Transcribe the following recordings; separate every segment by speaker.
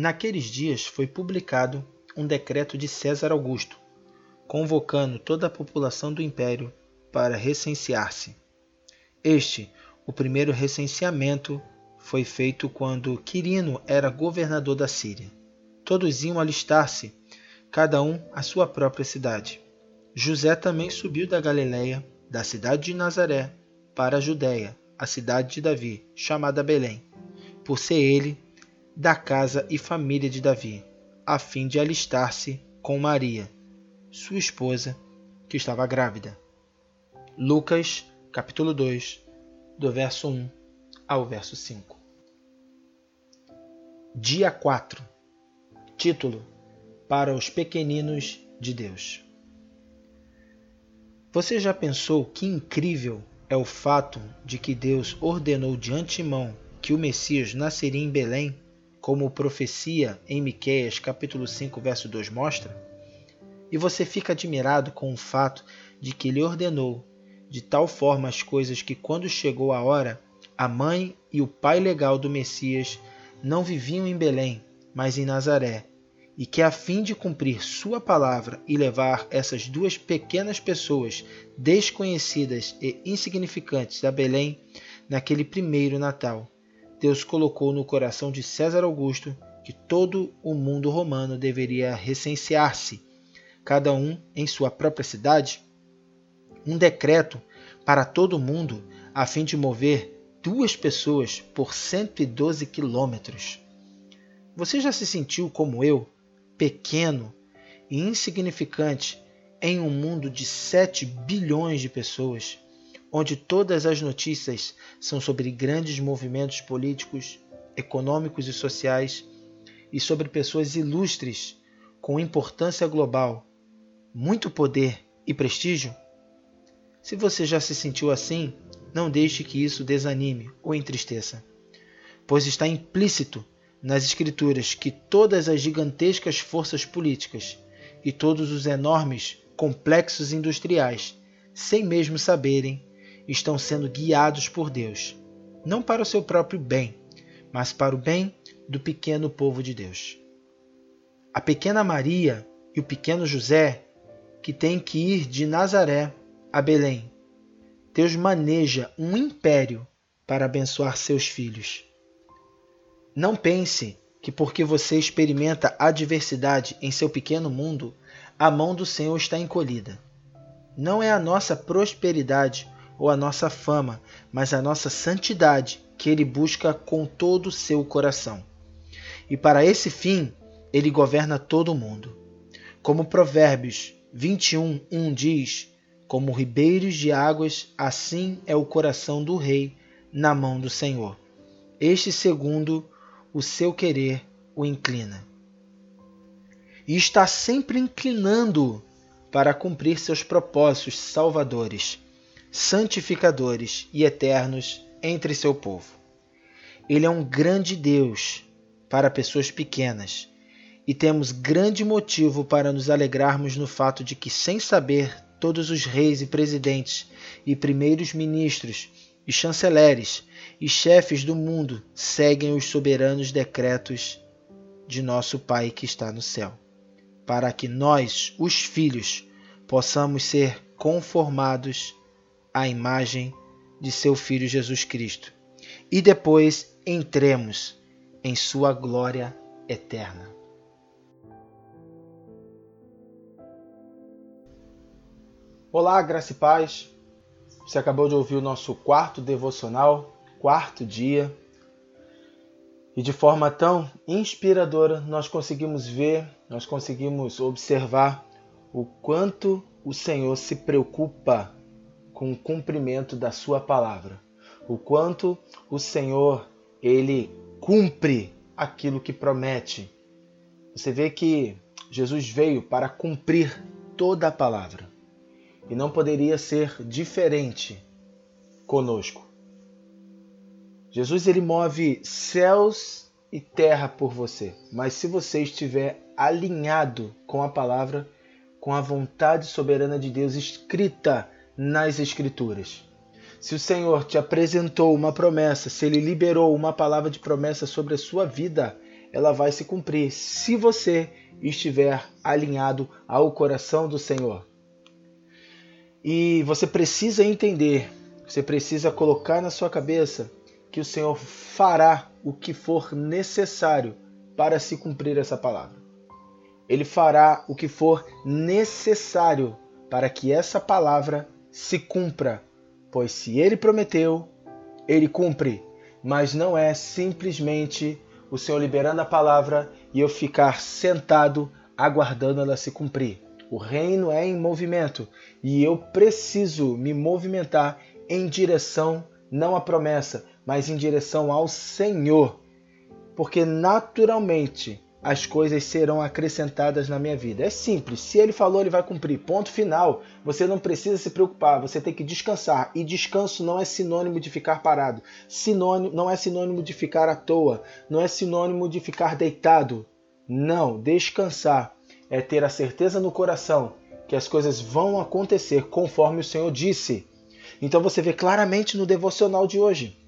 Speaker 1: Naqueles dias foi publicado um decreto de César Augusto, convocando toda a população do império para recensear-se. Este, o primeiro recenseamento, foi feito quando Quirino era governador da Síria. Todos iam alistar-se, cada um à sua própria cidade. José também subiu da Galiléia, da cidade de Nazaré, para a Judéia, a cidade de Davi, chamada Belém, por ser ele da casa e família de Davi, a fim de alistar-se com Maria, sua esposa, que estava grávida. Lucas, capítulo 2, do verso 1 ao verso 5. Dia 4. Título: Para os pequeninos de Deus. Você já pensou que incrível é o fato de que Deus ordenou de antemão que o Messias nasceria em Belém, como profecia em Miqueias capítulo 5, verso 2 mostra? E você fica admirado com o fato de que ele ordenou de tal forma as coisas que quando chegou a hora, a mãe e o pai legal do Messias não viviam em Belém, mas em Nazaré, e que a fim de cumprir sua palavra e levar essas duas pequenas pessoas desconhecidas e insignificantes a Belém naquele primeiro Natal, Deus colocou no coração de César Augusto que todo o mundo romano deveria recensear-se, cada um em sua própria cidade, um decreto para todo o mundo a fim de mover duas pessoas por 112 quilômetros. Você já se sentiu como eu, pequeno e insignificante em um mundo de 7 bilhões de pessoas, onde todas as notícias são sobre grandes movimentos políticos, econômicos e sociais e sobre pessoas ilustres com importância global, muito poder e prestígio? Se você já se sentiu assim, não deixe que isso desanime ou entristeça, pois está implícito nas Escrituras que todas as gigantescas forças políticas e todos os enormes complexos industriais, sem mesmo saberem, estão sendo guiados por Deus, não para o seu próprio bem, mas para o bem do pequeno povo de Deus. A pequena Maria e o pequeno José, que têm que ir de Nazaré a Belém, Deus maneja um império para abençoar seus filhos. Não pense que porque você experimenta adversidade em seu pequeno mundo, a mão do Senhor está encolhida. Não é a nossa prosperidade ou a nossa fama, mas a nossa santidade que ele busca com todo o seu coração. E para esse fim, ele governa todo o mundo. Como Provérbios 21, 1 diz: Como ribeiros de águas, assim é o coração do rei na mão do Senhor. Este segundo o seu querer o inclina. E está sempre inclinando para cumprir seus propósitos salvadores, santificadores e eternos entre seu povo. Ele é um grande Deus para pessoas pequenas e temos grande motivo para nos alegrarmos no fato de que, sem saber, todos os reis e presidentes e primeiros ministros e chanceleres e chefes do mundo seguem os soberanos decretos de nosso Pai que está no céu, para que nós, os filhos, possamos ser conformados à imagem de seu Filho Jesus Cristo e depois entremos em sua glória eterna. Olá, graça e paz. Você acabou de ouvir o nosso quarto devocional quarto dia. E de forma tão inspiradora, nós conseguimos ver, nós conseguimos observar o quanto o Senhor se preocupa com o cumprimento da sua palavra. O quanto o Senhor, ele cumpre aquilo que promete. Você vê que Jesus veio para cumprir toda a palavra. E não poderia ser diferente conosco. Jesus ele move céus e terra por você, mas se você estiver alinhado com a palavra, com a vontade soberana de Deus escrita nas Escrituras. Se o Senhor te apresentou uma promessa, se ele liberou uma palavra de promessa sobre a sua vida, ela vai se cumprir se você estiver alinhado ao coração do Senhor. E você precisa entender, você precisa colocar na sua cabeça que o Senhor fará o que for necessário para se cumprir essa palavra. Ele fará o que for necessário para que essa palavra se cumpra, pois se ele prometeu, ele cumpre. Mas não é simplesmente o Senhor liberando a palavra e eu ficar sentado aguardando ela se cumprir. O reino é em movimento e eu preciso me movimentar em direção não à promessa, mas em direção ao Senhor. Porque naturalmente as coisas serão acrescentadas na minha vida. É simples, se ele falou, ele vai cumprir. Ponto final. Você não precisa se preocupar, você tem que descansar. E descanso não é sinônimo de ficar parado. Sinônimo, não é sinônimo de ficar à toa, não é sinônimo de ficar deitado. Não, descansar é ter a certeza no coração que as coisas vão acontecer conforme o Senhor disse. Então você vê claramente no devocional de hoje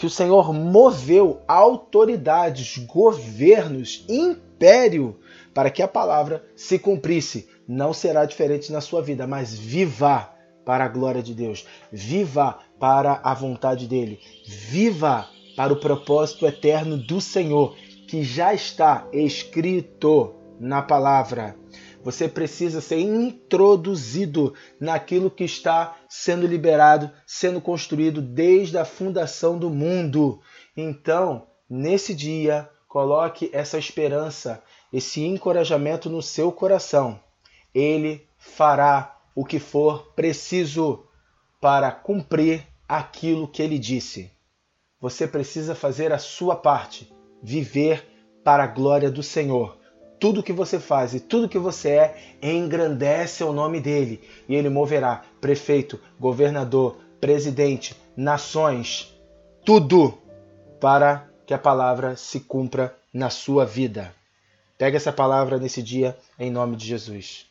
Speaker 1: que o Senhor moveu autoridades, governos, império para que a palavra se cumprisse. Não será diferente na sua vida, mas viva para a glória de Deus, viva para a vontade dele, viva para o propósito eterno do Senhor, que já está escrito na palavra. Você precisa ser introduzido naquilo que está sendo liberado, sendo construído desde a fundação do mundo. Então, nesse dia, coloque essa esperança, esse encorajamento no seu coração. Ele fará o que for preciso para cumprir aquilo que ele disse. Você precisa fazer a sua parte, viver para a glória do Senhor tudo que você faz e tudo que você é engrandece o nome dele e ele moverá prefeito, governador, presidente, nações, tudo para que a palavra se cumpra na sua vida. Pega essa palavra nesse dia em nome de Jesus.